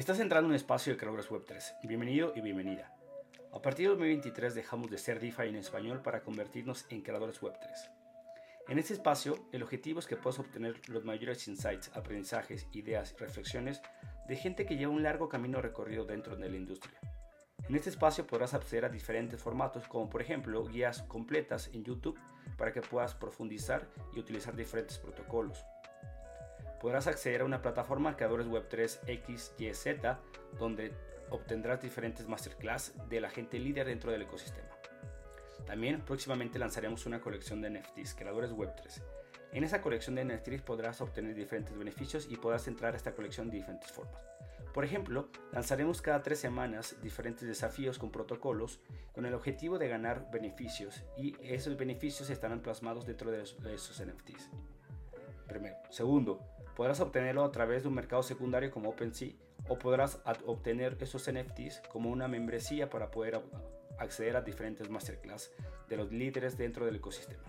Estás entrando en un espacio de creadores web 3. Bienvenido y bienvenida. A partir de 2023 dejamos de ser DeFi en español para convertirnos en creadores web 3. En este espacio, el objetivo es que puedas obtener los mayores insights, aprendizajes, ideas y reflexiones de gente que lleva un largo camino recorrido dentro de la industria. En este espacio podrás acceder a diferentes formatos como por ejemplo guías completas en YouTube para que puedas profundizar y utilizar diferentes protocolos. Podrás acceder a una plataforma Creadores Web 3 XYZ donde obtendrás diferentes masterclass de la gente líder dentro del ecosistema. También próximamente lanzaremos una colección de NFTs, creadores Web3. En esa colección de NFTs podrás obtener diferentes beneficios y podrás entrar a esta colección de diferentes formas. Por ejemplo, lanzaremos cada tres semanas diferentes desafíos con protocolos con el objetivo de ganar beneficios y esos beneficios estarán plasmados dentro de esos NFTs. Primero. Segundo, podrás obtenerlo a través de un mercado secundario como OpenSea o podrás obtener esos NFTs como una membresía para poder acceder a diferentes masterclass de los líderes dentro del ecosistema.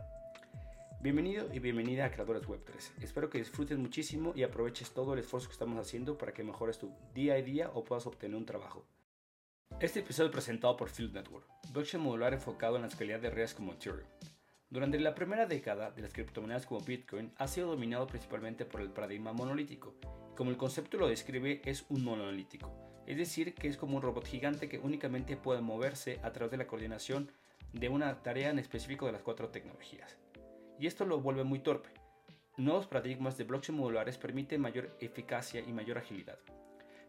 Bienvenido y bienvenida a Creadores Web 3. Espero que disfrutes muchísimo y aproveches todo el esfuerzo que estamos haciendo para que mejores tu día a día o puedas obtener un trabajo. Este episodio es presentado por Field Network, blockchain modular enfocado en la escalabilidad de redes como Ethereum. Durante la primera década de las criptomonedas como Bitcoin ha sido dominado principalmente por el paradigma monolítico. Como el concepto lo describe, es un monolítico, es decir, que es como un robot gigante que únicamente puede moverse a través de la coordinación de una tarea en específico de las cuatro tecnologías. Y esto lo vuelve muy torpe. Nuevos paradigmas de blockchain modulares permiten mayor eficacia y mayor agilidad.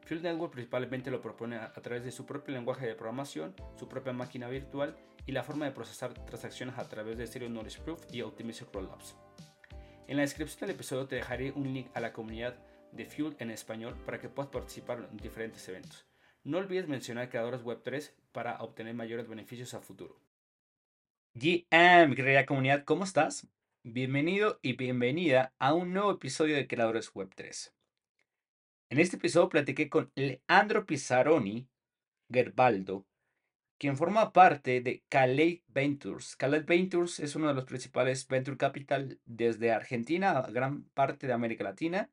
Field Network principalmente lo propone a, través de su propio lenguaje de programación, su propia máquina virtual y la forma de procesar transacciones a través de Stereo Knowledge Proof y Optimistic Rollups. En la descripción del episodio te dejaré un link a la comunidad de Fuel en español para que puedas participar en diferentes eventos. No olvides mencionar creadores Web3 para obtener mayores beneficios a futuro. GM, querida comunidad, ¿cómo estás? Bienvenido y bienvenida a un nuevo episodio de Creadores Web3. En este episodio platiqué con Leandro Pizzaroni Gerbaldo, quien forma parte de Calais Ventures. Calais Ventures es uno de los principales venture capital desde Argentina a gran parte de América Latina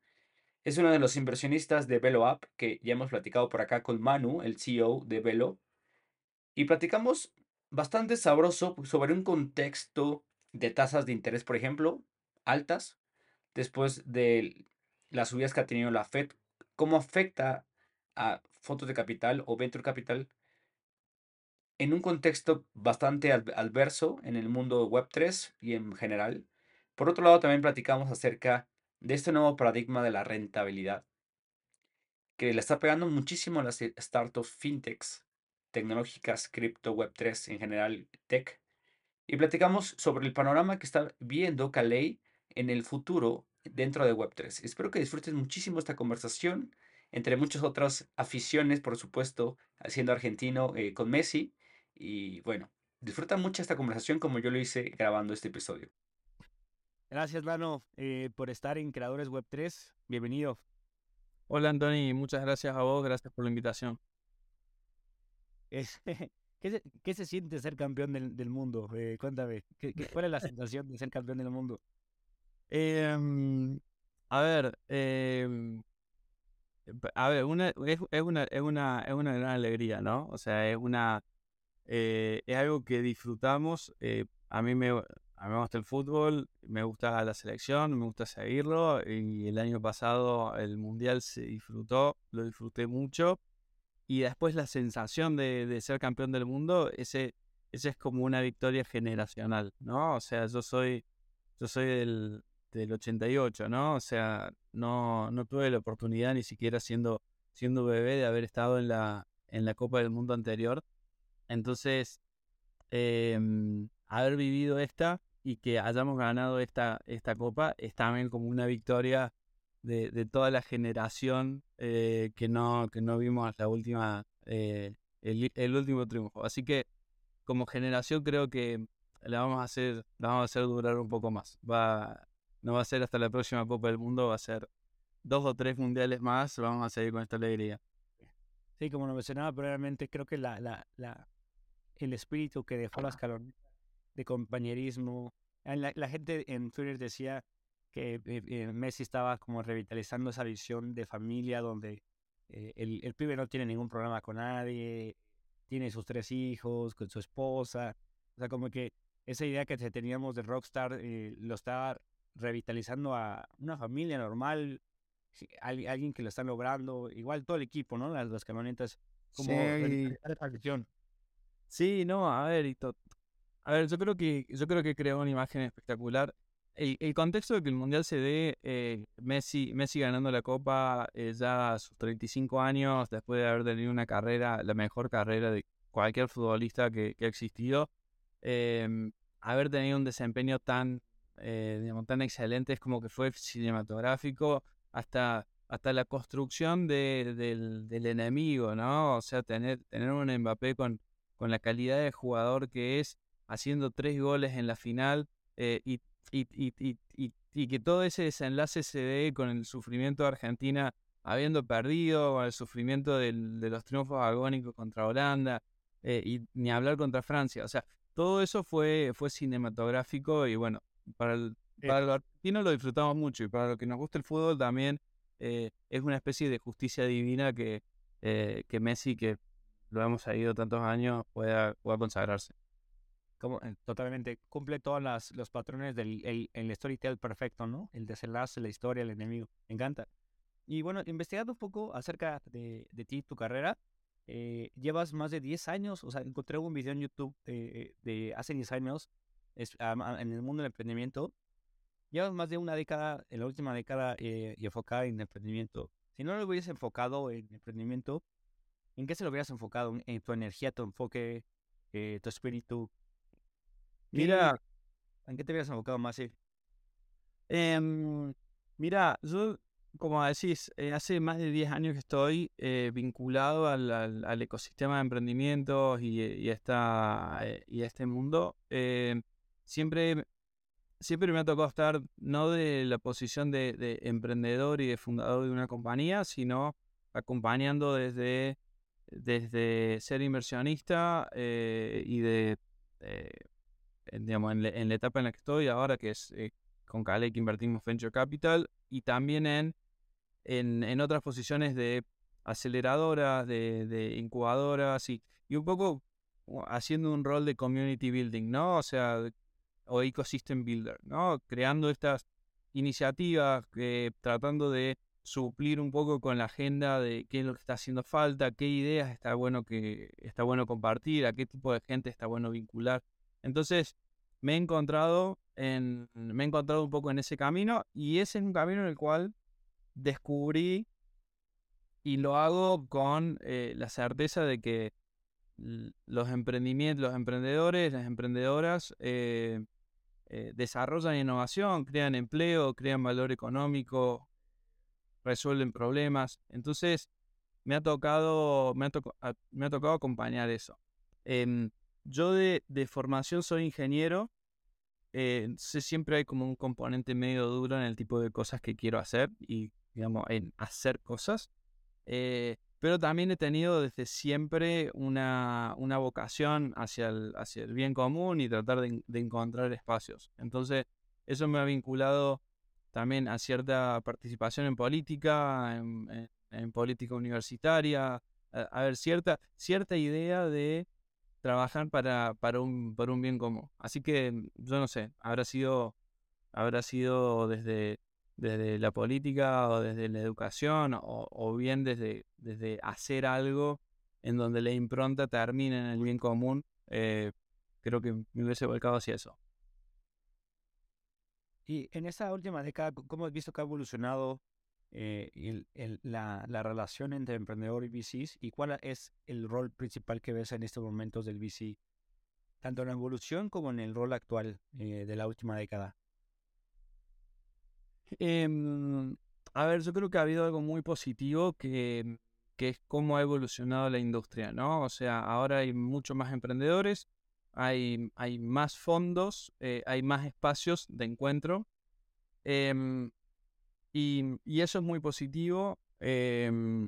es uno de los inversionistas de Velo App, que ya hemos platicado por acá con Manu, el CEO de Velo. Y platicamos bastante sabroso sobre un contexto de tasas de interés, por ejemplo, altas, después de las subidas que ha tenido la Fed, cómo afecta a fondos de capital o venture capital en un contexto bastante adverso en el mundo Web3 y en general. Por otro lado, también platicamos acerca de este nuevo paradigma de la rentabilidad que le está pegando muchísimo a las eh, startups fintechs, tecnológicas, cripto, web3, en general tech. Y platicamos sobre el panorama que está viendo Calais en el futuro dentro de Web3. Espero que disfrutes muchísimo esta conversación, entre muchas otras aficiones, por supuesto, siendo argentino eh, con Messi. Y bueno, disfruta mucho esta conversación como yo lo hice grabando este episodio. Gracias, Lano, eh, por estar en Creadores Web 3. Bienvenido. Hola, Antoni. Muchas gracias a vos. Gracias por la invitación. ¿qué, se, siente ser campeón del, mundo? Eh, cuéntame, ¿qué, cuál es la sensación de ser campeón del mundo? Em, a ver, em, a ver, una, es, una, es, una, es una gran alegría, ¿no? O sea, es una eh, es algo que disfrutamos. a mí me, a mí me gusta el fútbol, me gusta la selección, me gusta seguirlo y el año pasado el mundial se disfrutó, lo disfruté mucho y después la sensación de, ser campeón del mundo, ese, ese es como una victoria generacional, ¿no? O sea, yo soy, yo soy del, del 88, ¿no? O sea, no, no tuve la oportunidad ni siquiera siendo, siendo bebé de haber estado en la, en la Copa del Mundo anterior. Entonces, em, haber vivido esta y que hayamos ganado esta, esta copa es también como una victoria de, toda la generación eh, que, no, que no vimos la última, eh, el, último triunfo. Así que como generación creo que la vamos a hacer, vamos a hacer durar un poco más. Va, no va a ser hasta la próxima Copa del Mundo, va a ser dos o tres mundiales más, vamos a seguir con esta alegría. Sí, como lo mencionaba probablemente creo que la, la, la, el espíritu que dejó las calores de compañerismo. Ah, la, gente en Twitter decía que eh, eh, Messi estaba como revitalizando esa visión de familia donde eh, el, el pibe no tiene ningún problema con nadie, tiene sus tres hijos, con su esposa. O sea, como que esa idea que teníamos de Rockstar eh, lo está revitalizando a una familia normal, alguien que lo está logrando, igual todo el equipo, ¿no? Las, las camionetas, como sí. sí, no, a ver, y a ver, yo creo que yo creo que creó una imagen espectacular. El, el contexto de que el mundial se dé, eh, Messi, Messi ganando la copa eh, ya a sus 35 años, después de haber tenido una carrera, la mejor carrera de cualquier futbolista que, que ha existido, em, haber tenido un desempeño tan, eh, digamos, tan excelente, es como que fue cinematográfico, hasta, hasta la construcción de, del, del, enemigo, ¿no? O sea, tener, tener un Mbappé con, con la calidad de jugador que es, haciendo tres goles en la final eh, y, y, y, y, que todo ese desenlace se dé con el sufrimiento de Argentina habiendo perdido, con el sufrimiento del, de los triunfos agónicos contra Holanda eh, y ni hablar contra Francia. O sea, todo eso fue, fue cinematográfico y bueno, para el, eh. para los argentinos lo disfrutamos mucho y para los que nos gusta el fútbol también es una especie de justicia divina que, que Messi, que lo hemos seguido tantos años, pueda, pueda consagrarse. Como, eh, totalmente cumple todos los patrones del el, el storytell perfecto, ¿no? El desenlace, la historia, el enemigo. Me encanta. Y bueno, investigando un poco acerca de, de ti, tu carrera, eh, llevas más de 10 años, o sea, encontré un video en YouTube de, de hace 10 años es, en el mundo del emprendimiento. Llevas más de una década, en la última década, eh, y enfocada en emprendimiento. Si no lo hubieras enfocado en emprendimiento, ¿en qué se lo hubieras enfocado? ¿En tu energía, tu enfoque, eh, tu espíritu? Mira, ¿en qué te hubieras enfocado más? Eh, mira, yo, como decís, eh, hace más de 10 años que estoy eh, vinculado al, al, al, ecosistema de emprendimientos y, y, esta, eh, y este mundo. Siempre, siempre me ha tocado estar no de la posición de, de, emprendedor y de fundador de una compañía, sino acompañando desde, desde ser inversionista y de digamos, en, la etapa en la que estoy ahora, que es eh, con Cale que invertimos Venture Capital, y también en, en, en otras posiciones de aceleradoras, de, de incubadoras, y, y, un poco haciendo un rol de community building, ¿no? O sea, o ecosystem builder, ¿no? Creando estas iniciativas, eh, tratando de suplir un poco con la agenda de qué es lo que está haciendo falta, qué ideas está bueno que está bueno compartir, a qué tipo de gente está bueno vincular. Entonces, me he encontrado en, me he encontrado un poco en ese camino y ese es un camino en el cual descubrí y lo hago con eh, la certeza de que los emprendimientos, los emprendedores, las emprendedoras eh, eh, desarrollan innovación, crean empleo, crean valor económico, resuelven problemas. Entonces, me ha tocado, me ha, me ha tocado acompañar eso. Eh, yo de, de, formación soy ingeniero. Eh, siempre hay como un componente medio duro en el tipo de cosas que quiero hacer y, digamos, en hacer cosas. Eh, pero también he tenido desde siempre una, una vocación hacia el, hacia el, bien común y tratar de, encontrar espacios. Entonces, eso me ha vinculado también a cierta participación en política, en, política universitaria, a, a, ver, cierta, cierta idea de trabajar para, para, un, para un bien común. Así que yo no sé, habrá sido, habrá sido desde, desde la política o desde la educación o, o bien desde, desde hacer algo en donde la impronta termine en el bien común. Eh, creo que me hubiese volcado hacia eso. Y en esta última década, ¿cómo has visto que ha evolucionado eh, el, el, la, la, relación entre emprendedor y VCs y cuál es el rol principal que ves en estos momentos del VC, tanto en la evolución como en el rol actual eh, de la última década. Eh, a ver, yo creo que ha habido algo muy positivo que, que es cómo ha evolucionado la industria, ¿no? O sea, ahora hay mucho más emprendedores, hay, hay más fondos, eh, hay más espacios de encuentro. Eh, y, y eso es muy positivo. Eh,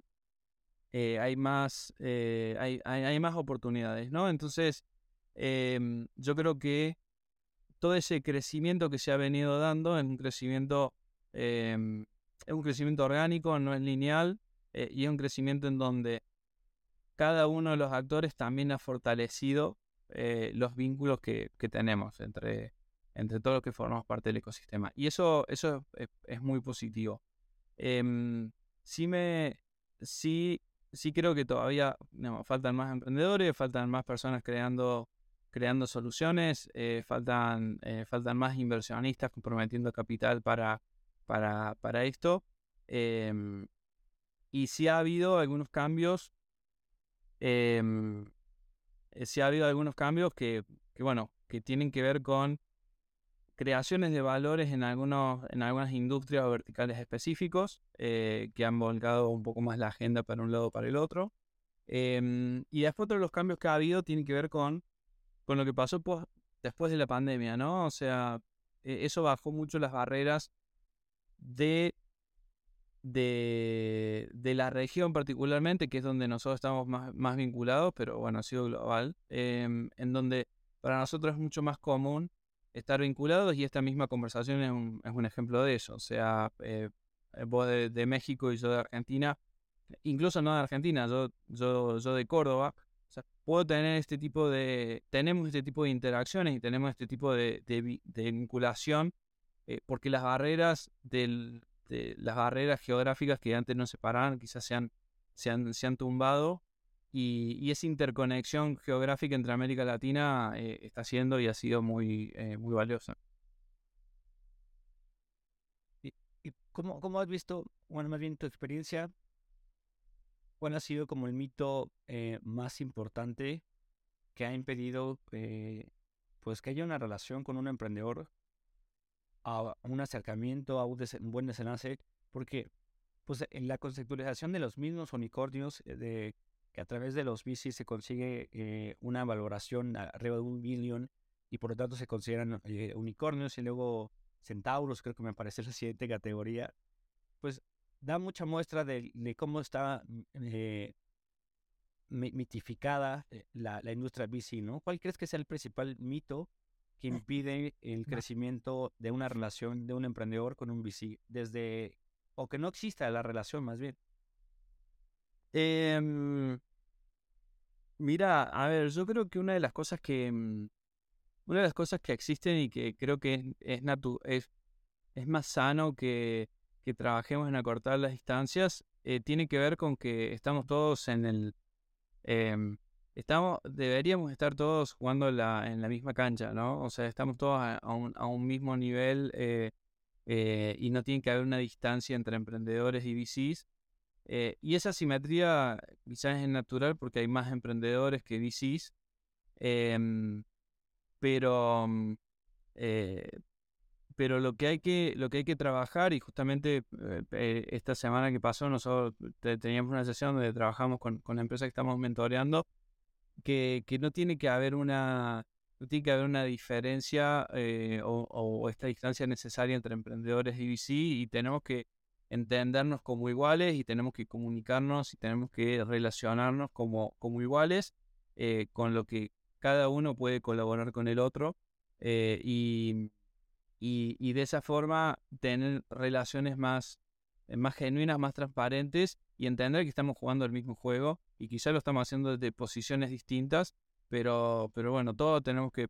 eh, hay, más, eh, hay, hay, más oportunidades, ¿no? Entonces, em, yo creo que todo ese crecimiento que se ha venido dando es un crecimiento, em, es un crecimiento orgánico, no es lineal. eh, y es un crecimiento en donde cada uno de los actores también ha fortalecido eh, los vínculos que, tenemos entre, entre todos los que formamos parte del ecosistema. Y eso, eso es, muy positivo. Em, sí, me, sí, sí creo que todavía faltan más emprendedores, faltan más personas creando, creando soluciones, eh, faltan, eh, faltan más inversionistas comprometiendo capital para, para, para esto. Em, y sí ha habido algunos cambios. Em, eh, sí ha habido algunos cambios que, que, bueno, que tienen que ver con creaciones de valores en, algunos, en algunas industrias o verticales específicos eh, que han volcado un poco más la agenda para un lado o para el otro. Em, y después de los cambios que ha habido tienen que ver con, con lo que pasó después de la pandemia, ¿no? O sea, e, eso bajó mucho las barreras de, de, de, la región particularmente, que es donde nosotros estamos más, más vinculados, pero bueno, ha sido global, em, en donde para nosotros es mucho más común estar vinculados y esta misma conversación es un, es un ejemplo de eso. O sea, eh, eh, vos de, México y yo de Argentina, incluso no de Argentina, yo, yo, yo de Córdoba, puedo tener este tipo de, tenemos este tipo de interacciones y tenemos este tipo de, de, vinculación eh, porque las barreras del, de las barreras geográficas que antes nos separaban quizás se han, se han, se han tumbado y, esa interconexión geográfica entre América Latina eh, está siendo y ha sido muy, eh, muy valiosa. ¿Y, cómo, cómo, has visto, bueno, más bien tu experiencia, cuál ha sido como el mito eh, más importante que ha impedido pues que haya una relación con un emprendedor, a un acercamiento, a un, buen desenlace? Porque pues en la conceptualización de los mismos unicornios de que a través de los VC se consigue eh, una valoración arriba de un billón y por lo tanto se consideran eh, unicornios y luego centauros, creo que me parece la siguiente categoría, pues da mucha muestra de, cómo está mm, eh, mitificada la, la, industria VC, ¿no? ¿Cuál crees que sea el principal mito que impide el crecimiento de una relación de un emprendedor con un VC? Desde, o que no exista la relación más bien. Em, mira, a ver, yo creo que una de las cosas que. Mm, una de las cosas que existen y que creo que es, es, es, es más sano que, que trabajemos en acortar las distancias eh, tiene que ver con que estamos todos en el. Em, estamos, deberíamos estar todos jugando la, en la misma cancha, ¿no? O sea, estamos todos a, un, a un, mismo nivel eh, eh, y no tiene que haber una distancia entre emprendedores y VCs. Eh, y esa simetría quizás es natural porque hay más emprendedores que VCs, em, pero, mm, pero lo que hay que, lo que hay que trabajar, y justamente esta semana que pasó, nosotros teníamos una sesión donde trabajamos con, con la empresa que estamos mentoreando, que, no tiene que haber una, no tiene que haber una diferencia o, o, esta distancia necesaria entre emprendedores y VC y tenemos que entendernos como iguales y tenemos que comunicarnos y tenemos que relacionarnos como, como iguales, eh, con lo que cada uno puede colaborar con el otro eh, y, y, de esa forma tener relaciones más, eh, más genuinas, más transparentes y entender que estamos jugando el mismo juego y quizá lo estamos haciendo desde posiciones distintas, pero, pero bueno, todos tenemos que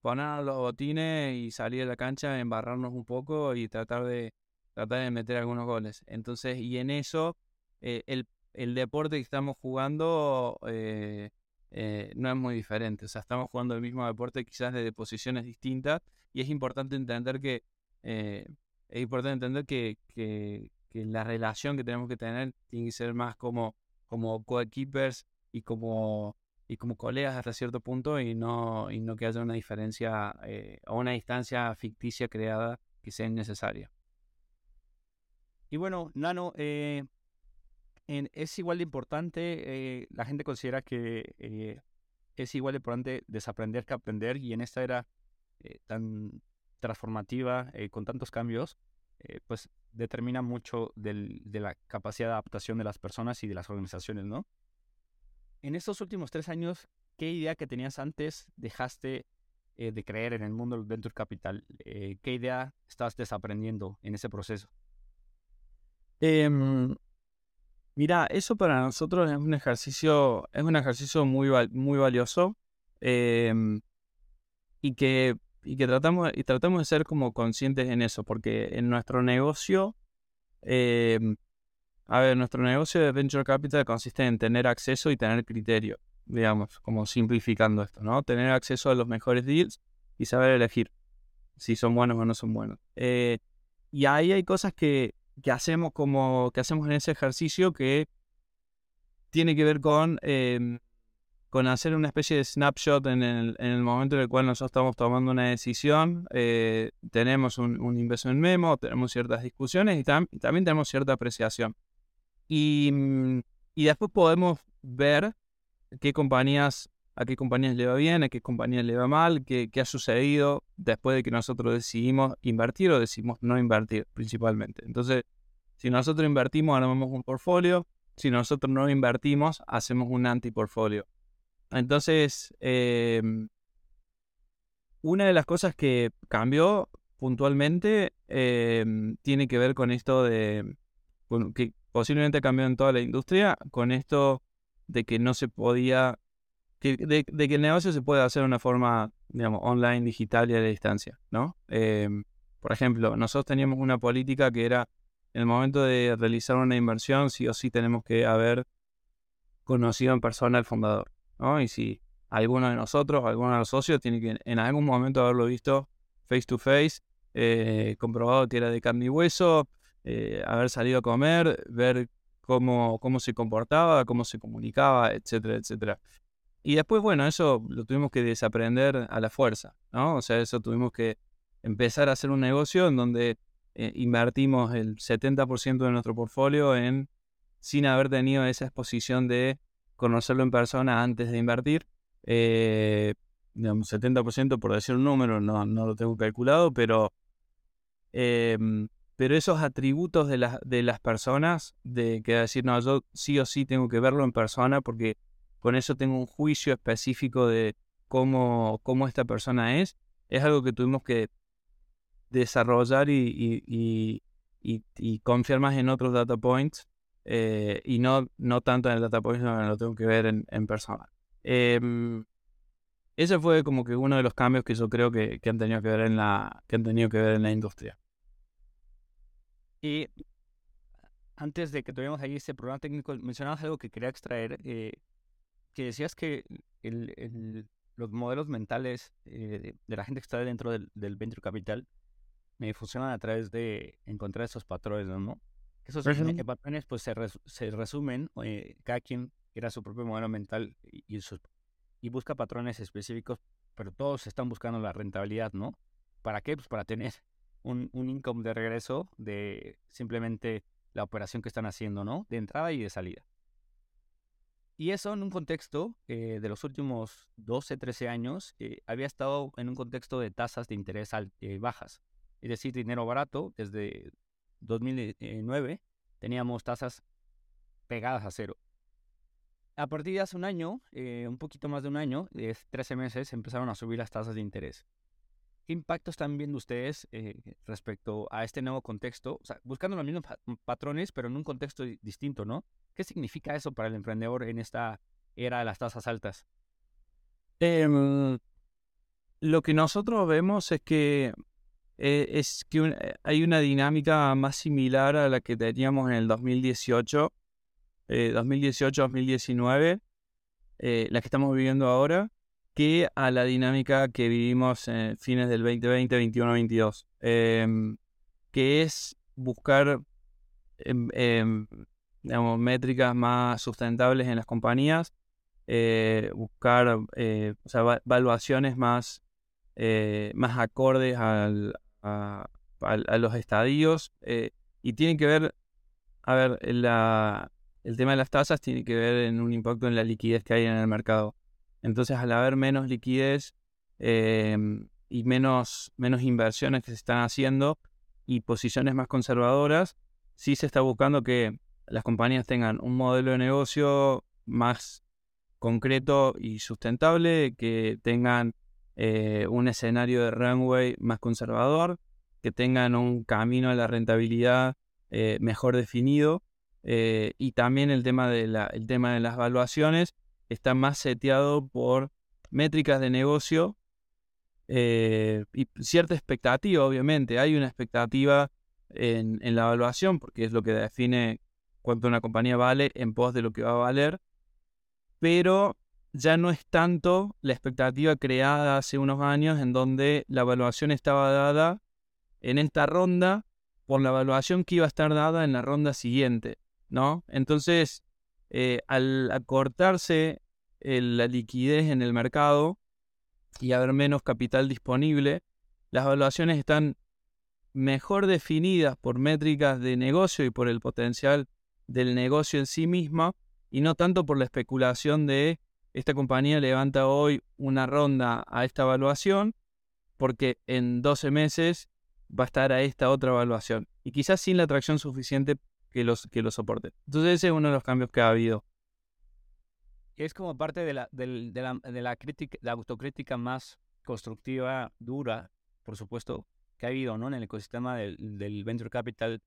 poner los botines y salir a la cancha, embarrarnos un poco y tratar de, tratar de meter algunos goles. Entonces, y en eso, eh, el, el, deporte que estamos jugando eh, eh, no es muy diferente. O sea, estamos jugando el mismo deporte quizás desde posiciones distintas y es importante entender que es importante entender que, que, la relación que tenemos que tener tiene que ser más como, como coequippers y como y como colegas hasta cierto punto y no, y no que haya una diferencia o una distancia ficticia creada que sea innecesaria. Y bueno, Nano, eh, es igual de importante, eh, la gente considera que eh, es igual de importante desaprender que aprender y en esta era tan transformativa, con tantos cambios, pues determina mucho de la capacidad de adaptación de las personas y de las organizaciones, ¿no? En estos últimos tres años, ¿qué idea que tenías antes dejaste de creer en el mundo del venture capital? ¿Qué idea estás desaprendiendo en ese proceso? Em, Mira, eso para nosotros es un ejercicio, es un ejercicio muy, muy valioso em, y, que, y que tratamos, y tratamos de ser como conscientes en eso, porque en nuestro negocio, em, a ver, nuestro negocio de Venture Capital consiste en tener acceso y tener criterio, digamos, como simplificando esto, ¿no? Tener acceso a los mejores deals y saber elegir si son buenos o no son buenos. Eh, y ahí hay cosas que, que hacemos como que hacemos en ese ejercicio que tiene que ver con, em, con hacer una especie de snapshot en el, en momento en el cual nosotros estamos tomando una decisión. Eh, tenemos un, un, investment memo, tenemos ciertas discusiones y, también tenemos cierta apreciación. Y, mm, y después podemos ver qué compañías a qué compañías le va bien, a qué compañías le va mal, qué, qué, ha sucedido después de que nosotros decidimos invertir o decidimos no invertir principalmente. Entonces, si nosotros invertimos, armamos un portfolio, si nosotros no invertimos, hacemos un antiportfolio. Entonces, em, una de las cosas que cambió puntualmente em, tiene que ver con esto de, que posiblemente cambió en toda la industria, con esto de que no se podía de, que el negocio se puede hacer de una forma, digamos, online, digital y a la distancia, ¿no? Em, por ejemplo, nosotros teníamos una política que era, en el momento de realizar una inversión, sí o sí tenemos que haber conocido en persona al fundador, Y si alguno de nosotros, alguno de los socios, tiene que en algún momento haberlo visto face to face, eh, comprobado que era de carne y hueso, eh, haber salido a comer, ver cómo, cómo se comportaba, cómo se comunicaba, etcétera, etcétera. Y después, bueno, eso lo tuvimos que desaprender a la fuerza, ¿no? O sea, eso tuvimos que empezar a hacer un negocio en donde eh, invertimos el 70% de nuestro portfolio en sin haber tenido esa exposición de conocerlo en persona antes de invertir. Eh, digamos, 70% por decir un número, no, no lo tengo calculado, pero, em, pero esos atributos de, las de las personas, de que decir, no, yo sí o sí tengo que verlo en persona porque con eso tengo un juicio específico de cómo, cómo esta persona es, es algo que tuvimos que desarrollar y, y, y, confiar más en otros data points eh, y no, no tanto en el data point, lo tengo que ver en, en persona. Em, ese fue como que uno de los cambios que yo creo que, que, han tenido que ver en la que han tenido que ver en la industria. Y antes de que tuviéramos ahí ese programa técnico, mencionabas algo que quería extraer, eh, que decías que el, los modelos mentales eh, de, la gente que está dentro del, venture capital me funcionan a través de encontrar esos patrones, ¿no? Esos patrones pues se, se resumen, eh, cada quien crea su propio modelo mental y, y, busca patrones específicos, pero todos están buscando la rentabilidad, ¿no? ¿Para qué? Pues para tener un, un income de regreso de simplemente la operación que están haciendo, ¿no? De entrada y de salida. Y eso en un contexto eh, de los últimos 12, 13 años, eh, había estado en un contexto de tasas de interés eh, bajas. Es decir, dinero barato. Desde 2009 teníamos tasas pegadas a cero. A partir de hace un año, un poquito más de un año, 13 meses, empezaron a subir las tasas de interés. ¿Qué impacto están viendo ustedes respecto a este nuevo contexto? Buscando los mismos patrones, pero en un contexto distinto, ¿no? ¿Qué significa eso para el emprendedor en esta era de las tasas altas? Em, lo que nosotros vemos es que eh, es que eh, hay una dinámica más similar a la que teníamos en el 2018, 2018-2019, eh, la que estamos viviendo ahora, que a la dinámica que vivimos en fines del 2020, 21, 22, que es buscar em, em, digamos, métricas más sustentables en las compañías, eh, buscar eh, o sea, valuaciones más, eh, más acordes al, a, los estadios y tienen que ver, a ver, la, el tema de las tasas tiene que ver en un impacto en la liquidez que hay en el mercado. Entonces, al haber menos liquidez y menos, menos inversiones que se están haciendo y posiciones más conservadoras, sí se está buscando que las compañías tengan un modelo de negocio más concreto y sustentable, que tengan eh, un escenario de runway más conservador, que tengan un camino a la rentabilidad eh, mejor definido eh, y también el tema, de la, el tema de las valuaciones está más seteado por métricas de negocio y cierta expectativa, obviamente. Hay una expectativa en, en, la evaluación porque es lo que define cuánto una compañía vale en pos de lo que va a valer, pero ya no es tanto la expectativa creada hace unos años en donde la evaluación estaba dada en esta ronda por la evaluación que iba a estar dada en la ronda siguiente, ¿no? Entonces, eh, al acortarse la liquidez en el mercado y haber menos capital disponible, las evaluaciones están mejor definidas por métricas de negocio y por el potencial del negocio en sí misma y no tanto por la especulación de esta compañía levanta hoy una ronda a esta evaluación porque en 12 meses va a estar a esta otra evaluación y quizás sin la atracción suficiente que los que lo soporte. Entonces ese es uno de los cambios que ha habido. Es como parte de la, de, la, de la, crítica, la autocrítica más constructiva, dura, por supuesto, que ha habido ¿no? en el ecosistema del, del venture capital,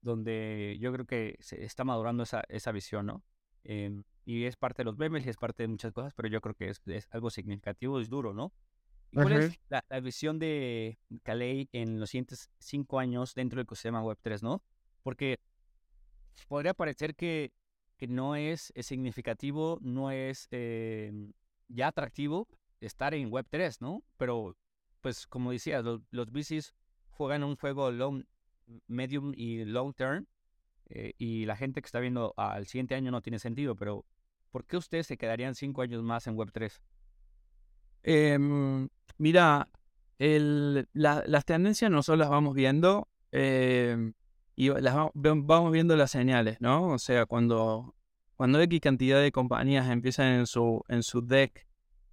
donde yo creo que se está madurando esa, esa visión, ¿no? Em, y es parte de los memes y es parte de muchas cosas, pero yo creo que es, es algo significativo, es duro, ¿no? ¿Cuál es la, visión de Calais en los siguientes cinco años dentro del ecosistema Web3, no? Porque podría parecer que, que no es, significativo, no es em, ya atractivo estar en Web3, ¿no? Pero, pues, como decías, los, los VCs juegan un juego long, medium y long term, eh, y la gente que está viendo al siguiente año no tiene sentido, pero ¿por qué ustedes se quedarían cinco años más en Web3? Em, mira, las tendencias nosotros las vamos viendo em, y vamos viendo las señales, ¿no? O sea, cuando, cuando X cantidad de compañías empiezan en su, en su deck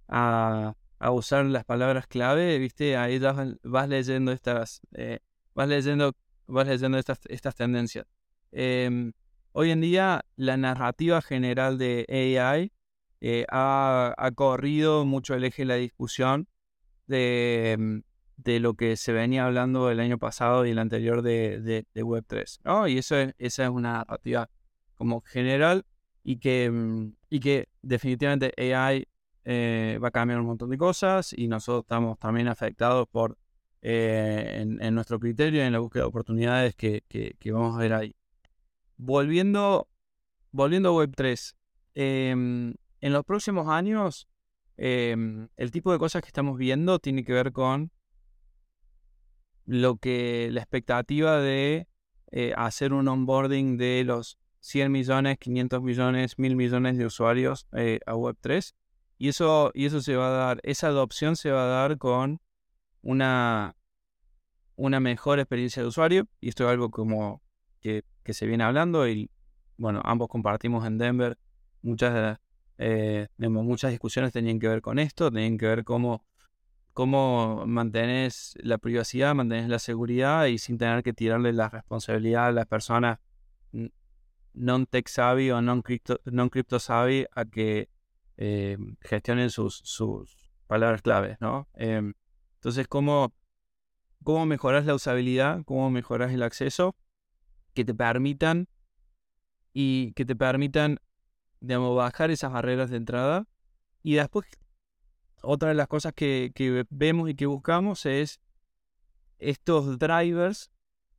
a, usar las palabras clave, ¿viste? Ahí vas, leyendo estas, eh, vas leyendo, vas leyendo estas, estas tendencias. Em, Hoy en día la narrativa general de AI eh, ha, corrido mucho el eje de la discusión de, mm, de, lo que se venía hablando el año pasado y el anterior de, de, Web3. ¿no? Y eso es, esa es una narrativa como general y que, mm, y que definitivamente AI eh, va a cambiar un montón de cosas y nosotros estamos también afectados por eh, en, nuestro criterio y en la búsqueda de oportunidades que, que vamos a ver ahí volviendo, volviendo a Web3, em, en los próximos años, em, el tipo de cosas que estamos viendo tiene que ver con lo que la expectativa de eh, hacer un onboarding de los 100 millones, 500 millones, 1000 millones de usuarios eh, a Web3. Y eso, y eso se va a dar, esa adopción se va a dar con una, una mejor experiencia de usuario. Y esto es algo como que que se viene hablando y bueno, ambos compartimos en Denver muchas, eh, muchas discusiones tenían que ver con esto, tenían que ver cómo, cómo mantenés la privacidad, mantenés la seguridad y sin tener que tirarle la responsabilidad a las personas non-tech savvy o non-crypto non -crypto savvy a que eh, gestionen sus, sus palabras claves, ¿no? Em, entonces, ¿cómo, ¿cómo mejoras la usabilidad? ¿Cómo mejoras el acceso? Que te permitan y que te permitan, digamos, bajar esas barreras de entrada. Y después, otra de las cosas que, vemos y que buscamos es estos drivers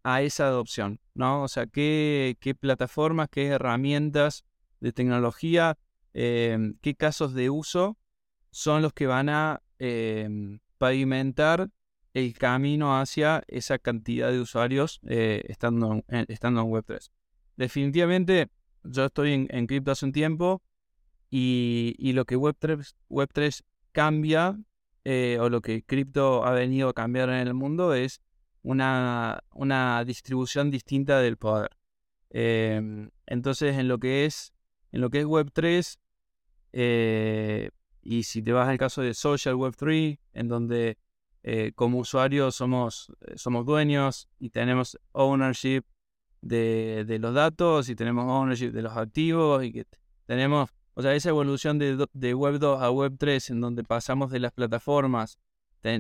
a esa adopción, ¿no? O sea, qué, qué plataformas, qué herramientas de tecnología, em, qué casos de uso son los que van a em, pavimentar el camino hacia esa cantidad de usuarios eh, estando, en, estando en Web3. Definitivamente, yo estoy en, cripto hace un tiempo y, lo que Web3, Web3 cambia, eh, o lo que cripto ha venido a cambiar en el mundo, es una, una distribución distinta del poder. Em, entonces, en lo que es, en lo que es Web3, eh, y si te vas al caso de Social Web3, en donde eh, como usuarios somos, eh, somos dueños y tenemos ownership de, los datos y tenemos ownership de los activos y tenemos, o sea, esa evolución de, Web 2 a Web 3 en donde pasamos de las plataformas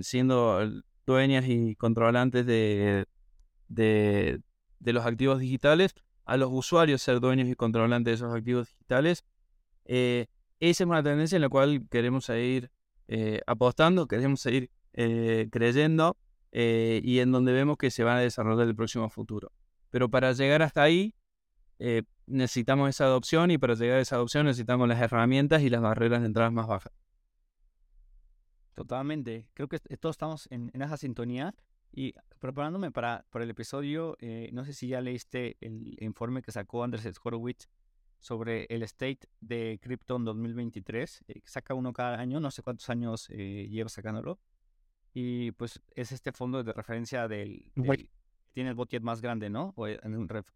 siendo dueñas y controlantes de, los activos digitales a los usuarios ser dueños y controlantes de esos activos digitales. Eh, esa es una tendencia en la cual queremos seguir apostando, queremos seguir eh, creyendo y en donde vemos que se va a desarrollar el próximo futuro. Pero para llegar hasta ahí, necesitamos esa adopción y para llegar a esa adopción necesitamos las herramientas y las barreras de entrada más bajas. Totalmente. Creo que todos estamos en, esa sintonía. Y preparándome para, para el episodio, no sé si ya leíste el informe que sacó Andrés Horowitz sobre el state de Krypton 2023. Eh, saca uno cada año, no sé cuántos años eh, lleva sacándolo. Y pues es este fondo de referencia del... tiene el budget más grande, ¿no? O en,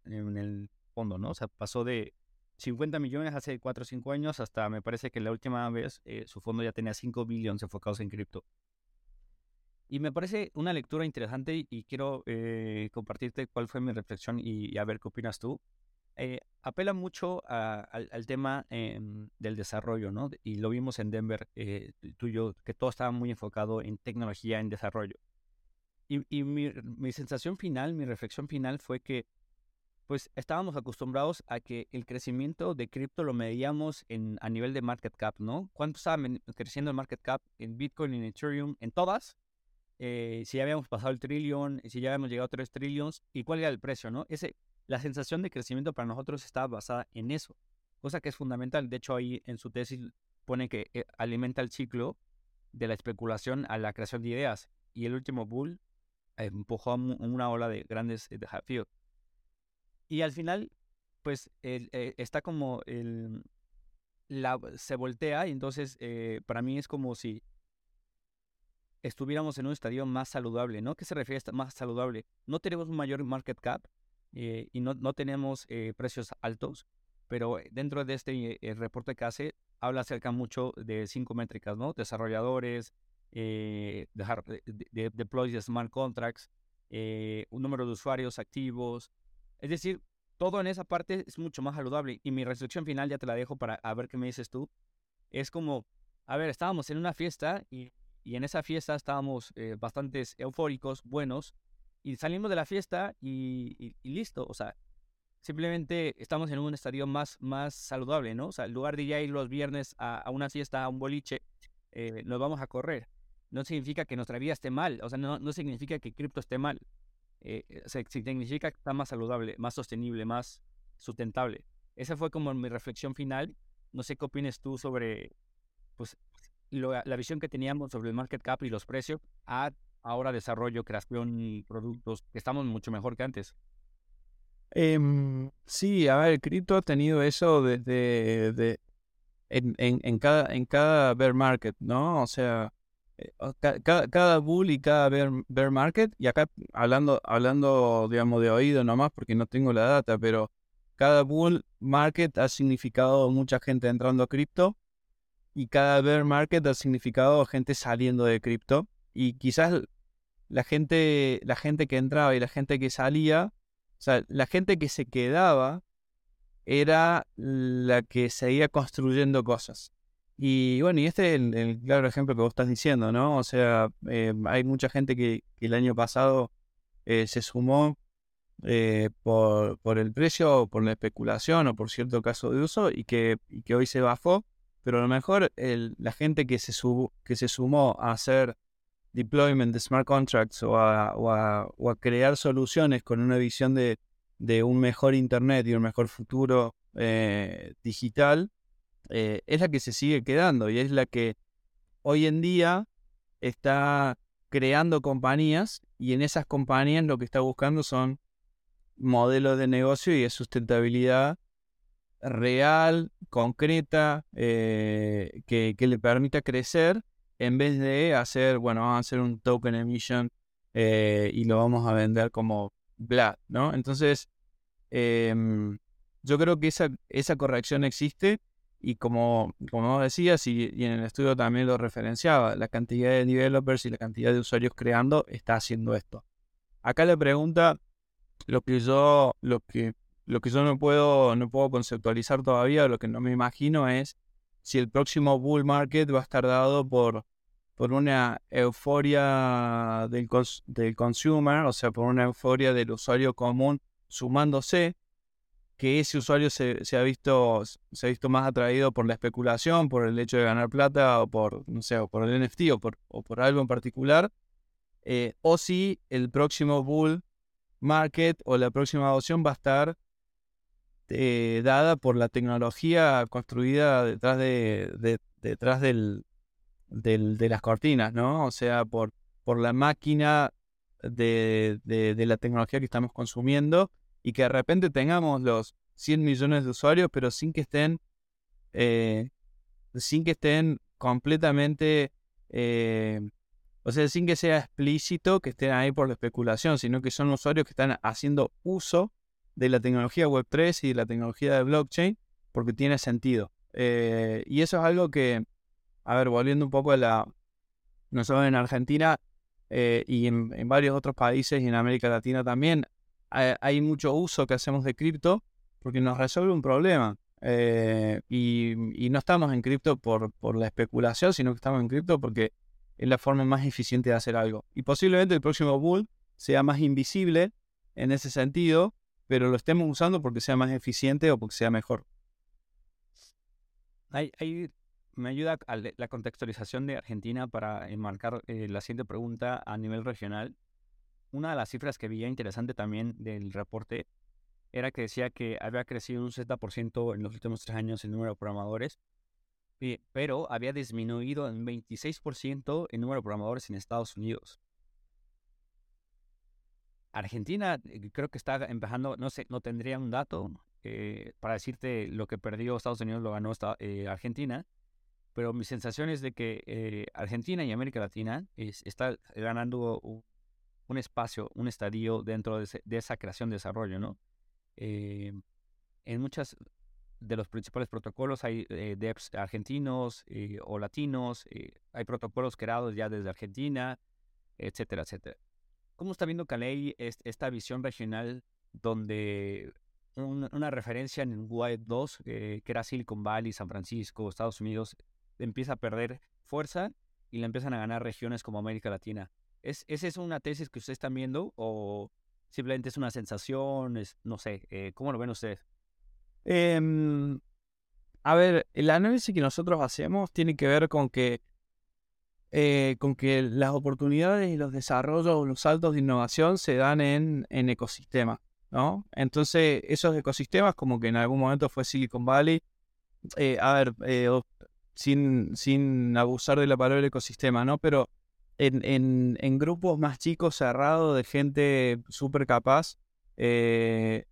en, el fondo, ¿no? O sea, pasó de 50 millones hace 4 o 5 años hasta me parece que la última vez eh, su fondo ya tenía 5 billones enfocados en cripto. Y me parece una lectura interesante y quiero compartirte cuál fue mi reflexión y, a ver qué opinas tú. Eh, apela mucho al, tema em, del desarrollo, ¿no? Y lo vimos en Denver, eh, tú y yo, que todo estaba muy enfocado en tecnología, en desarrollo. Y, mi, sensación final, mi reflexión final fue que, pues, estábamos acostumbrados a que el crecimiento de cripto lo medíamos en, a nivel de market cap, ¿no? ¿Cuánto estaba creciendo el market cap en Bitcoin, en Ethereum, en todas? Eh, si ya habíamos pasado el trillón, si ya habíamos llegado a 3 trillones, y cuál era el precio, ¿no? Ese, la sensación de crecimiento para nosotros está basada en eso, cosa que es fundamental. De hecho, ahí en su tesis pone que eh, alimenta el ciclo de la especulación a la creación de ideas. Y el último bull eh, empujó una ola de grandes eh, desafíos. Y al final, pues está como el, la, se voltea y entonces para mí es como si estuviéramos en un estadio más saludable, ¿no? ¿Qué se refiere a más saludable? No tenemos un mayor market cap, eh, y no, no tenemos eh, precios altos, pero dentro de este eh, reporte que hace, habla acerca mucho de cinco métricas, ¿no? Desarrolladores, de, de, deploys de smart contracts, un número de usuarios activos, es decir, todo en esa parte es mucho más saludable. Y mi reflexión final, ya te la dejo para a ver qué me dices tú, es como, a ver, estábamos en una fiesta y, y en esa fiesta estábamos bastantes eufóricos, buenos, y salimos de la fiesta y, listo. O sea, simplemente estamos en un estadio más, más saludable, ¿no? O sea, en lugar de ya ir los viernes a, una fiesta, a un boliche, eh, nos vamos a correr. No significa que nuestra vida esté mal, o sea, no, no significa que cripto esté mal. Eh, significa que está más saludable, más sostenible, más sustentable. Esa fue como mi reflexión final. No sé qué opinas tú sobre pues, la visión que teníamos sobre el market cap y los precios a ahora desarrollo, creación y productos, que estamos mucho mejor que antes. Em, sí, a ver, cripto ha tenido eso desde de, en, en, cada, en cada bear market, ¿no? O sea, eh, cada, cada bull y cada bear, bear, market, y acá hablando, hablando, digamos, de oído nomás, porque no tengo la data, pero cada bull market ha significado mucha gente entrando a cripto y cada bear market ha significado gente saliendo de cripto y quizás la gente, la gente que entraba y la gente que salía, o sea, la gente que se quedaba era la que seguía construyendo cosas. Y bueno, y este es el, claro ejemplo que vos estás diciendo, ¿no? O sea, eh, hay mucha gente que, el año pasado eh, se sumó eh, por, por, el precio, o por la especulación o por cierto caso de uso y que, que hoy se bajó, pero a lo mejor el, la gente que se, que se sumó a hacer deployment de smart contracts o a, crear soluciones con una visión de, un mejor Internet y un mejor futuro eh, digital, eh, es la que se sigue quedando y es la que hoy en día está creando compañías y en esas compañías lo que está buscando son modelos de negocio y de sustentabilidad real, concreta, eh, que, que, le permita crecer en vez de hacer, bueno, vamos a hacer un token emission eh, y lo vamos a vender como bla, ¿no? Entonces, em, yo creo que esa, corrección existe y como, como decías, y, y, en el estudio también lo referenciaba, la cantidad de developers y la cantidad de usuarios creando está haciendo esto. Acá la pregunta, lo que yo, lo que, lo que yo no puedo, no puedo conceptualizar todavía, lo que no me imagino es si el próximo bull market va a estar dado por por una euforia del, del consumer, o sea, por una euforia del usuario común sumándose, que ese usuario se, ha visto, se ha visto más atraído por la especulación, por el hecho de ganar plata o por, no sé, por el NFT o por, o por algo en particular, eh, o si el próximo bull market o la próxima adopción va a estar eh, dada por la tecnología construida detrás de, detrás del, de las cortinas, ¿no? O sea, por, por la máquina de, de, la tecnología que estamos consumiendo y que de repente tengamos los 100 millones de usuarios, pero sin que estén, eh, sin que estén completamente, eh, o sea, sin que sea explícito que estén ahí por la especulación, sino que son usuarios que están haciendo uso de la tecnología Web3 y de la tecnología de blockchain porque tiene sentido. Eh, y eso es algo que, a ver, volviendo un poco a la, nosotros en Argentina y en, varios otros países y en América Latina también, hay mucho uso que hacemos de cripto porque nos resuelve un problema. Eh, y, no estamos en cripto por, por la especulación, sino que estamos en cripto porque es la forma más eficiente de hacer algo. Y posiblemente el próximo bull sea más invisible en ese sentido, pero lo estemos usando porque sea más eficiente o porque sea mejor. Ahí, me ayuda la contextualización de Argentina para enmarcar eh, la siguiente pregunta a nivel regional una de las cifras que veía interesante también del reporte era que decía que había crecido un 60% en los últimos tres años el número de programadores, pero había disminuido en 26% el número de programadores en Estados Unidos. Argentina eh, creo que está empezando, no sé, no tendría un dato eh, para decirte lo que perdió Estados Unidos lo ganó eh, Argentina, pero mi sensación es de que Argentina y América Latina está ganando un espacio, un estadio dentro de, esa creación de desarrollo, ¿no? En muchas de los principales protocolos hay devs argentinos o latinos, hay protocolos creados ya desde Argentina, etcétera, etcétera. ¿Cómo está viendo Caley esta visión regional donde una referencia en Web 2, que era Silicon Valley, San Francisco, Estados Unidos, empieza a perder fuerza y le empiezan a ganar regiones como América Latina? ¿Es, ¿Esa es una tesis que ustedes están viendo o simplemente es una sensación? No sé, eh, ¿cómo lo ven ustedes? Em, a ver, el análisis que nosotros hacemos tiene que ver con que, eh, con que las oportunidades y los desarrollos, los saltos de innovación se dan en, en ecosistemas, ¿no? Entonces, esos ecosistemas, como que en algún momento fue Silicon Valley, eh, a ver, sin, sin abusar de la palabra ecosistema, ¿no? Pero en, en, grupos más chicos, cerrados, de gente súper capaz, eh,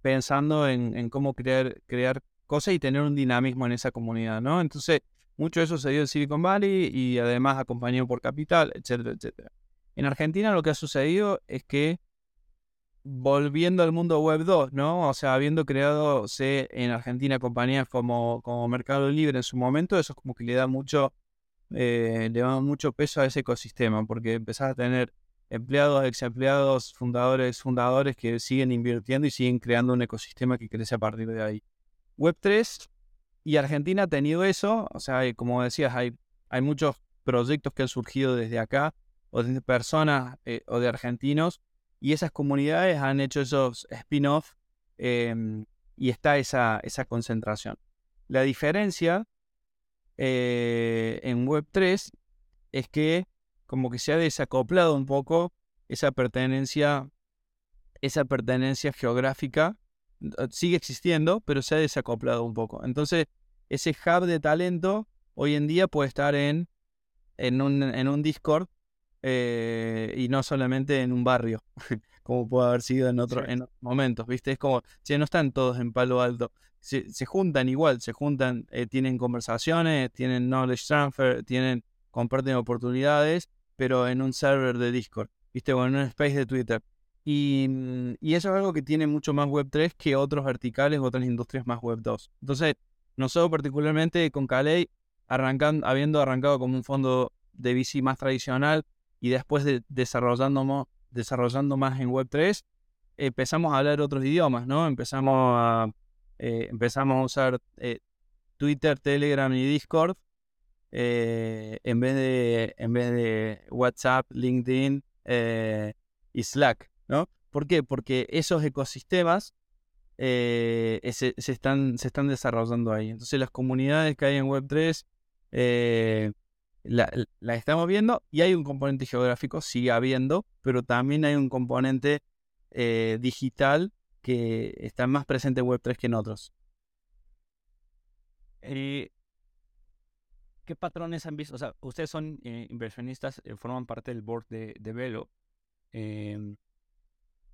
pensando en, cómo crear, crear cosas y tener un dinamismo en esa comunidad, ¿no? Entonces, mucho de eso se dio en Silicon Valley y además acompañado por capital, etcétera, etcétera. En Argentina lo que ha sucedido es que volviendo al mundo web 2, ¿no? O sea, habiendo creado en Argentina compañías como, como Mercado Libre en su momento, eso es como que le da mucho eh, le da mucho peso a ese ecosistema, porque empezás a tener empleados, ex empleados, fundadores, fundadores que siguen invirtiendo y siguen creando un ecosistema que crece a partir de ahí. Web3 y Argentina ha tenido eso, o sea, como decías, hay, hay muchos proyectos que han surgido desde acá, o desde personas eh, o de argentinos, y esas comunidades han hecho esos spin-off em, y está esa, esa concentración. La diferencia eh, en Web3 es que como que se ha desacoplado un poco esa pertenencia, esa pertenencia geográfica, sigue existiendo, pero se ha desacoplado un poco. Entonces, ese hub de talento hoy en día puede estar en, en, un, en un Discord eh, y no solamente en un barrio, como puede haber sido en, otros momentos, ¿viste? Es como, si no están todos en palo alto se, juntan igual, se juntan, eh, tienen conversaciones, tienen knowledge transfer, tienen, comparten oportunidades, pero en un server de Discord, ¿viste? O en un space de Twitter. Y, mm, y, eso es algo que tiene mucho más Web3 que otros verticales, otras industrias más Web2. Entonces, nosotros particularmente con arrancando, habiendo arrancado como un fondo de VC más tradicional y después de desarrollando, desarrollando más en Web3, empezamos a hablar otros idiomas, ¿no? Empezamos a eh, empezamos a usar eh, Twitter, Telegram y Discord eh, en, vez de, en vez de WhatsApp, LinkedIn y Slack, ¿no? ¿Por qué? Porque esos ecosistemas eh, se, están, se están desarrollando ahí. Entonces las comunidades que hay en Web3 eh, la, estamos viendo y hay un componente geográfico, sigue habiendo, pero también hay un componente eh, digital que está más presente en Web3 que en otros. ¿Qué patrones han visto? O sea, ustedes son inversionistas, forman parte del board de, de Velo.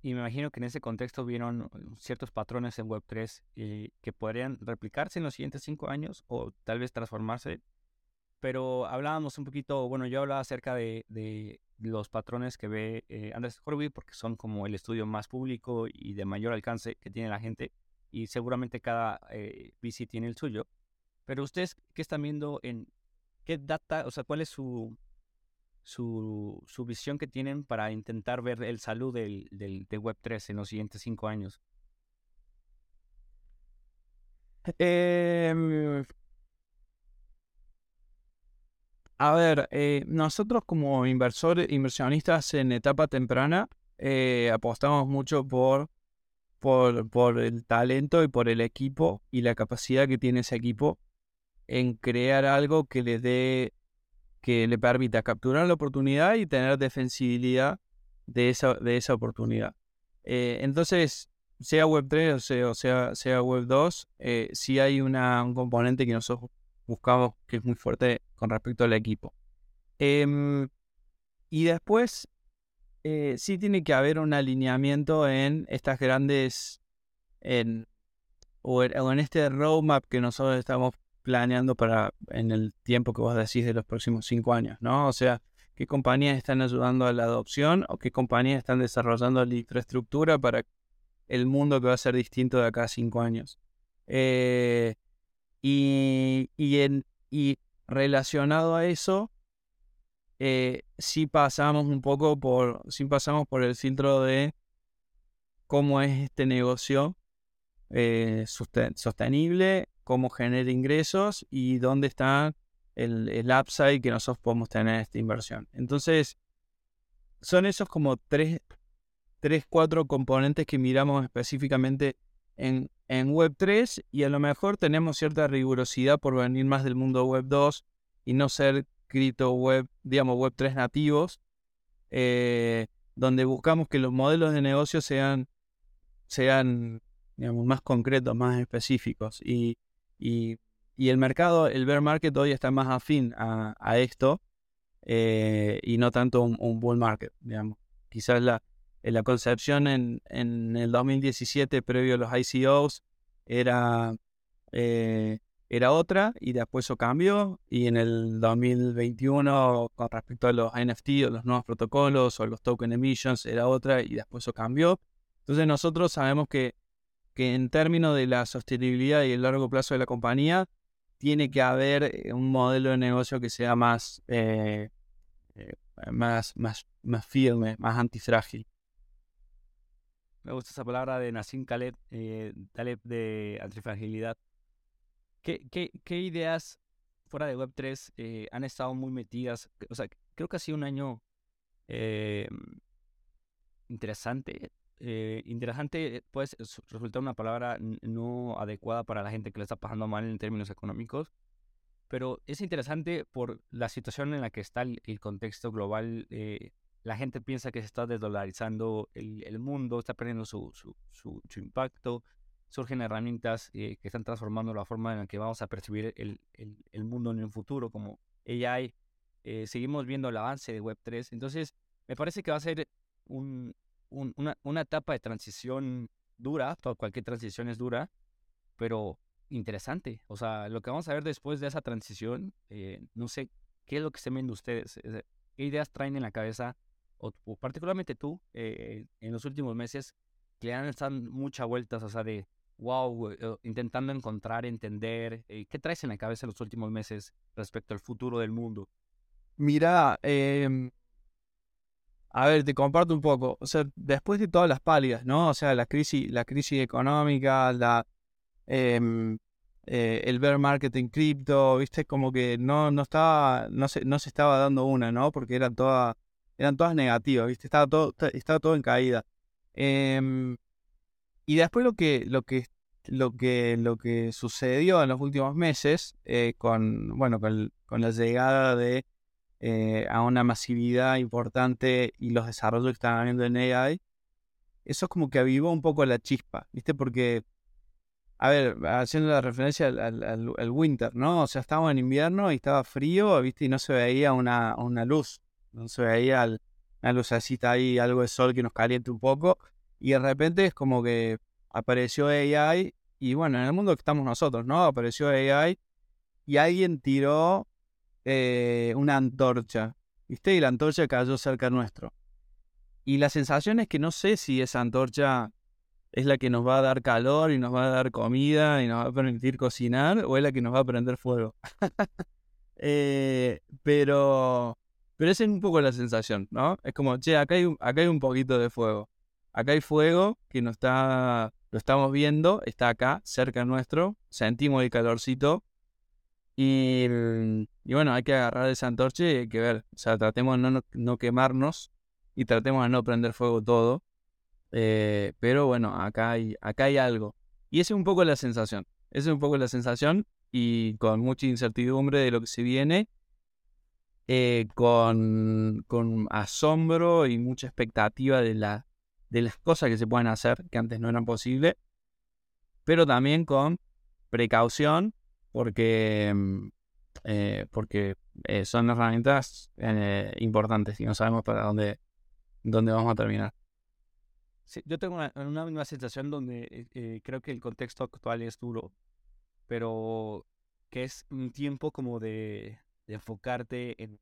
Y me imagino que en ese contexto vieron ciertos patrones en Web3 eh, que podrían replicarse en los siguientes cinco años o tal vez transformarse. Pero hablábamos un poquito, bueno, yo hablaba acerca de, de los patrones que ve eh, Andrés Horowitz porque son como el estudio más público y de mayor alcance que tiene la gente y seguramente cada eh, VC tiene el suyo. Pero ustedes, ¿qué están viendo en qué data, o sea, cuál es su, su, su visión que tienen para intentar ver el salud del, del, de Web3 en los siguientes cinco años? Em, a ver, eh, nosotros como inversores, inversionistas en etapa temprana, eh, apostamos mucho por, por, por el talento y por el equipo y la capacidad que tiene ese equipo en crear algo que le dé que le permita capturar la oportunidad y tener defensibilidad de esa, de esa oportunidad. Eh, entonces, sea Web3 o sea, sea, Web2, eh, sí hay una, un componente que nosotros buscamos que es muy fuerte con respecto al equipo. Em, y después, eh, sí tiene que haber un alineamiento en estas grandes, en, o en este roadmap que nosotros estamos planeando para en el tiempo que vos decís de los próximos cinco años, ¿no? O sea, qué compañías están ayudando a la adopción o qué compañías están desarrollando la infraestructura para el mundo que va a ser distinto de acá a cinco años. Eh, y, en, y relacionado a eso, eh, sí pasamos un poco por, sí pasamos por el filtro de cómo es este negocio eh, sostenible cómo genera ingresos y dónde está el, el upside que nosotros podemos tener en esta inversión. Entonces, son esos como tres, tres, cuatro componentes que miramos específicamente en, en Web3 y a lo mejor tenemos cierta rigurosidad por venir más del mundo Web2 y no ser cripto web, digamos, Web3 nativos, eh, donde buscamos que los modelos de negocio sean, sean digamos, más concretos, más específicos. Y, y, el mercado, el bear market hoy está más afín a, esto eh, y no tanto un, bull market, digamos. Quizás la, la concepción en, en, el 2017, previo a los ICOs, era, eh, era otra y después eso cambió. Y en el 2021, con respecto a los NFT o los nuevos protocolos o los token emissions, era otra y después eso cambió. Entonces nosotros sabemos que que en términos de la sostenibilidad y el largo plazo de la compañía, tiene que haber eh, un modelo de negocio que sea más, eh, eh, más, más, más firme, más antifrágil. Me gusta esa palabra de Nassim Khaled, Taleb de antifragilidad. ¿Qué, qué, qué ideas fuera de Web3 han estado muy metidas? O sea, creo que ha sido un año interesante eh, interesante puede resultar una palabra no adecuada para la gente que le está pasando mal en términos económicos, pero es interesante por la situación en la que está el, contexto global. Eh, la gente piensa que se está desdolarizando el, el mundo, está perdiendo su, su, su, impacto, surgen herramientas eh, que están transformando la forma en la que vamos a percibir el, el, el mundo en el futuro, como AI. Eh, seguimos viendo el avance de Web3, entonces me parece que va a ser un, una, una, etapa de transición dura, cualquier transición es dura, pero interesante. O sea, lo que vamos a ver después de esa transición, eh, no sé qué es lo que estén viendo ustedes, qué ideas traen en la cabeza, o, particularmente tú, eh, en los últimos meses, que le han estado muchas vueltas, o sea, de wow, eh, intentando encontrar, entender, ¿qué traes en la cabeza en los últimos meses respecto al futuro del mundo? Mira, eh, a ver, te comparto un poco. O sea, después de todas las pálidas, ¿no? O sea, la crisis, la crisis económica, em, eh, el bear market en cripto, viste, como que no, no estaba, no se, no se estaba dando una, ¿no? Porque eran todas, eran todas negativas, viste, estaba todo, estaba todo en caída. Em, y después lo que, lo que, lo que, lo que sucedió en los últimos meses eh, con, bueno, con, la llegada de eh, a una masividad importante y los desarrollos que están habiendo en AI, eso es como que avivó un poco la chispa, ¿viste? Porque, a ver, haciendo la referencia al, winter, ¿no? O sea, estábamos en invierno y estaba frío, ¿viste? Y no se veía una, una luz, no se veía una lucecita ahí, algo de sol que nos caliente un poco. Y de repente es como que apareció AI y bueno, en el mundo que estamos nosotros, ¿no? Apareció AI y alguien tiró eh, una antorcha, ¿viste? Y la antorcha cayó cerca nuestro. Y la sensación es que no sé si esa antorcha es la que nos va a dar calor y nos va a dar comida y nos va a permitir cocinar o es la que nos va a prender fuego. Eh, pero, pero esa es un poco la sensación, ¿no? Es como, che, acá hay, acá hay un poquito de fuego. Acá hay fuego que nos está, lo estamos viendo, está acá, cerca nuestro, sentimos el calorcito. Y, y bueno, hay que agarrar esa antorcha y hay que ver, o sea, tratemos de no, no quemarnos y tratemos de no prender fuego todo. Eh, pero bueno, acá hay, acá hay algo. Y esa es un poco la sensación. Esa es un poco la sensación y con mucha incertidumbre de lo que se viene, eh, con, con asombro y mucha expectativa de la de las cosas que se pueden hacer que antes no eran posibles, pero también con precaución porque, mm, eh, porque eh, son herramientas eh, importantes y no sabemos para dónde, dónde vamos a terminar. yo tengo una, una misma sensación donde creo que el contexto actual es duro, pero que es un tiempo como de, enfocarte en...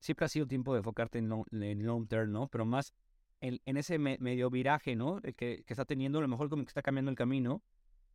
Siempre ha sido tiempo de enfocarte en, en long term, ¿no? Pero más en, ese medio viraje, ¿no? El que, está teniendo, a lo mejor como que está cambiando el camino,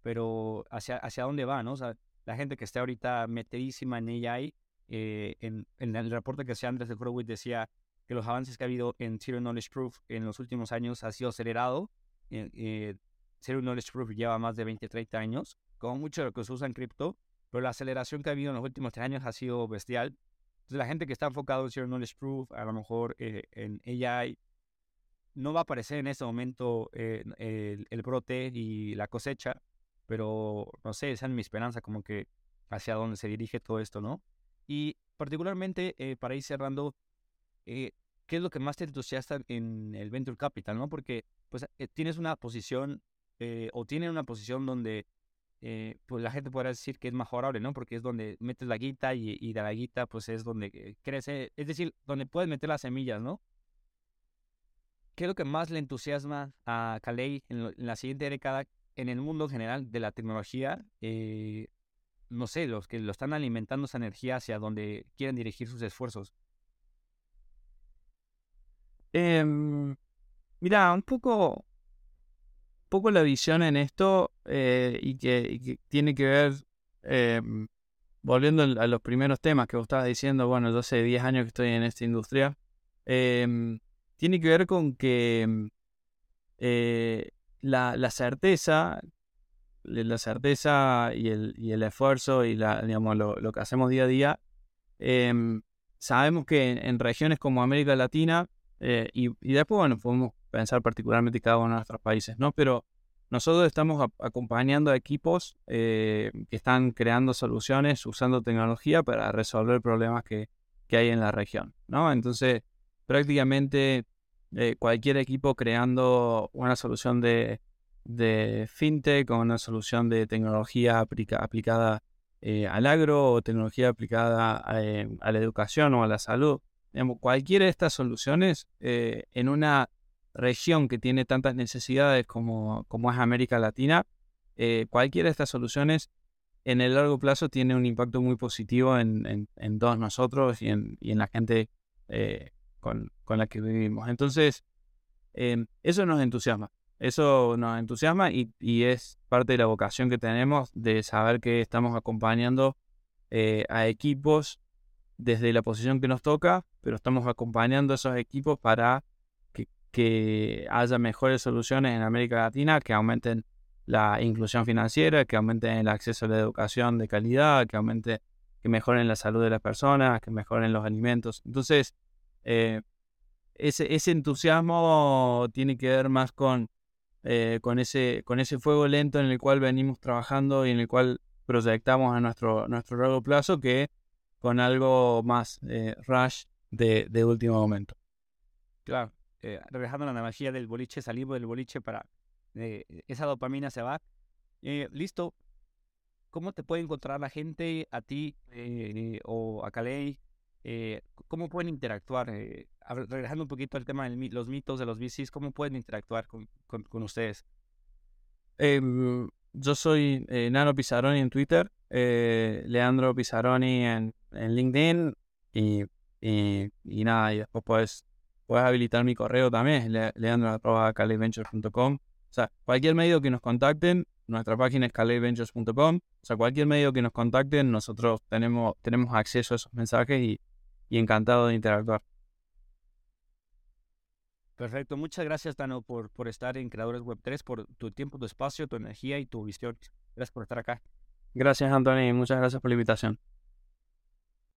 pero hacia, hacia dónde va, ¿no? O sea, la gente que está ahorita metidísima en AI, eh, en, el reporte que hacía Andrés de Horowitz decía que los avances que ha habido en Zero Knowledge Proof en los últimos años ha sido acelerado. Eh, eh, Zero Knowledge Proof lleva más de 20, 30 años, como mucho de lo que se usa en cripto, pero la aceleración que ha habido en los últimos tres años ha sido bestial. Entonces, la gente que está enfocado en Zero Knowledge Proof, a lo mejor en AI, no va a aparecer en ese momento eh, el, brote y la cosecha, pero no sé, esa es mi esperanza, como que hacia dónde se dirige todo esto, ¿no? Y particularmente, eh, para ir cerrando, eh, ¿qué es lo que más te entusiasta en el Venture Capital, ¿no? Porque pues tienes una posición o tienen una posición donde pues la gente podrá decir que es mejorable, ¿no? Porque es donde metes la guita y, y de la guita pues es donde crece, es decir, donde puedes meter las semillas, ¿no? ¿Qué es lo que más le entusiasma a Calais en, la siguiente década en el mundo general de la tecnología? Eh, no sé, los que lo están alimentando esa energía hacia donde quieren dirigir sus esfuerzos. Em, mira, un poco, poco la visión en esto eh, y, que, tiene que ver, em, volviendo a los primeros temas que vos estabas diciendo, bueno, yo hace 10 años que estoy en esta industria. Em, tiene que ver con que eh, la, certeza, la certeza y el, y el esfuerzo y la, digamos, lo, que hacemos día a día, em, sabemos que en, regiones como América Latina, eh, y, después, bueno, podemos pensar particularmente cada uno de nuestros países, ¿no? Pero nosotros estamos acompañando a equipos eh, que están creando soluciones usando tecnología para resolver problemas que, que hay en la región, ¿no? Entonces, prácticamente eh, cualquier equipo creando una solución de, fintech o una solución de tecnología aplicada eh, al agro o tecnología aplicada eh, a, la educación o a la salud. cualquiera de estas soluciones en una región que tiene tantas necesidades como, como es América Latina, cualquiera de estas soluciones en el largo plazo tiene un impacto muy positivo en, todos nosotros y en, y en la gente con, la que vivimos. Entonces, em, eso nos entusiasma. Eso nos entusiasma y, es parte de la vocación que tenemos de saber que estamos acompañando eh, a equipos desde la posición que nos toca, pero estamos acompañando a esos equipos para que, que haya mejores soluciones en América Latina, que aumenten la inclusión financiera, que aumenten el acceso a la educación de calidad, que aumente, que mejoren la salud de las personas, que mejoren los alimentos. Entonces, eh, ese, ese, entusiasmo tiene que ver más con, eh, con, ese, con ese fuego lento en el cual venimos trabajando y en el cual proyectamos a nuestro, nuestro largo plazo que con algo más eh, rush de, de, último momento. Claro, eh, regresando a la analogía del boliche, salimos del boliche para eh, esa dopamina se va. listo. ¿Cómo te puede encontrar la gente, a ti o a Calais? ¿Cómo pueden interactuar? regresando un poquito al tema de los mitos de los bicis, ¿cómo pueden interactuar con, ustedes? Em, yo soy eh, Nano Pizaroni en Twitter, eh, Leandro Pizaroni en, en LinkedIn y, y, nada, y después puedes, habilitar mi correo también, le. O sea, cualquier medio que nos contacten, nuestra página es caleventures.com. O sea, cualquier medio que nos contacten, nosotros tenemos, tenemos acceso a esos mensajes y, y encantado de interactuar. Perfecto, muchas gracias Tano por, por estar en Creadores Web 3, por tu tiempo, tu espacio, tu energía y tu visión. Gracias por estar acá. Gracias Anthony, muchas gracias por la invitación.